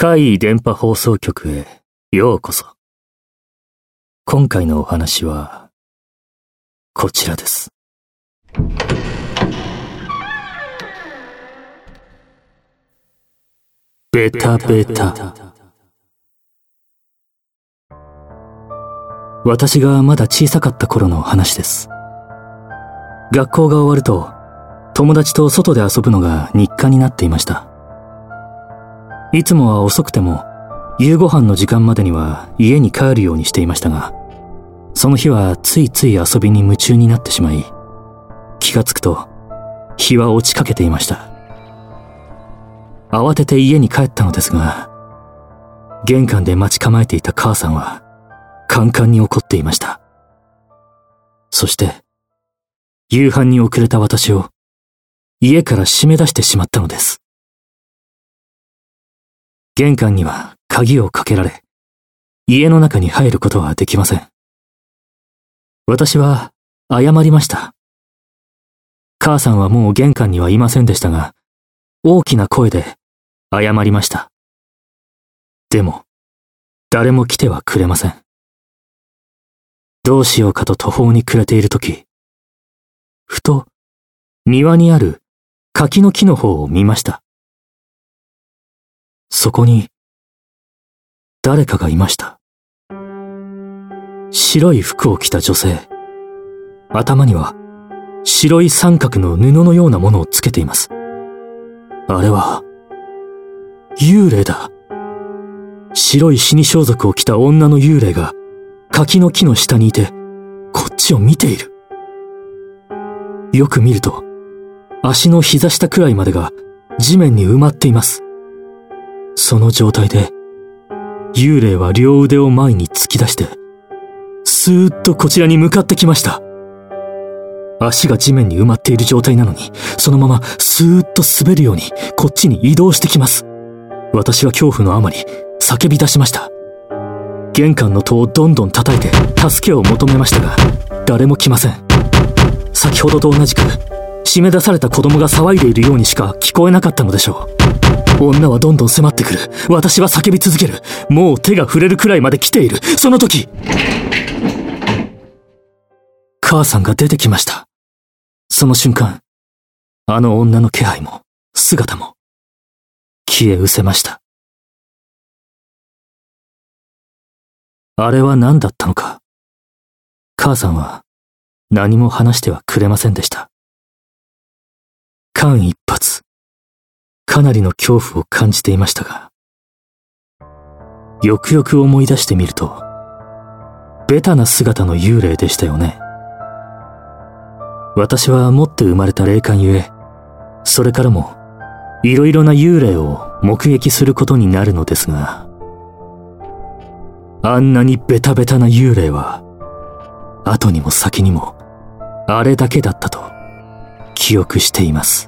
海位電波放送局へようこそ。今回のお話は、こちらです。ベタベタ。私がまだ小さかった頃の話です。学校が終わると、友達と外で遊ぶのが日課になっていました。いつもは遅くても、夕ご飯の時間までには家に帰るようにしていましたが、その日はついつい遊びに夢中になってしまい、気がつくと、日は落ちかけていました。慌てて家に帰ったのですが、玄関で待ち構えていた母さんは、カンカンに怒っていました。そして、夕飯に遅れた私を、家から締め出してしまったのです。玄関には鍵をかけられ、家の中に入ることはできません。私は謝りました。母さんはもう玄関にはいませんでしたが、大きな声で謝りました。でも、誰も来てはくれません。どうしようかと途方に暮れているとき、ふと庭にある柿の木の方を見ました。そこに、誰かがいました。白い服を着た女性。頭には、白い三角の布のようなものをつけています。あれは、幽霊だ。白い死に装束を着た女の幽霊が、柿の木の下にいて、こっちを見ている。よく見ると、足の膝下くらいまでが地面に埋まっています。その状態で、幽霊は両腕を前に突き出して、スーッとこちらに向かってきました。足が地面に埋まっている状態なのに、そのままスーッと滑るようにこっちに移動してきます。私は恐怖のあまり叫び出しました。玄関の戸をどんどん叩いて助けを求めましたが、誰も来ません。先ほどと同じく、締め出された子供が騒いでいるようにしか聞こえなかったのでしょう。女はどんどん迫ってくる。私は叫び続ける。もう手が触れるくらいまで来ている。その時、母さんが出てきました。その瞬間、あの女の気配も、姿も、消え失せました。あれは何だったのか。母さんは何も話してはくれませんでした。間一髪、かなりの恐怖を感じていましたが、よくよく思い出してみると、ベタな姿の幽霊でしたよね。私は持って生まれた霊感ゆえ、それからも、いろいろな幽霊を目撃することになるのですが、あんなにベタベタな幽霊は、後にも先にも、あれだけだったと、記憶しています。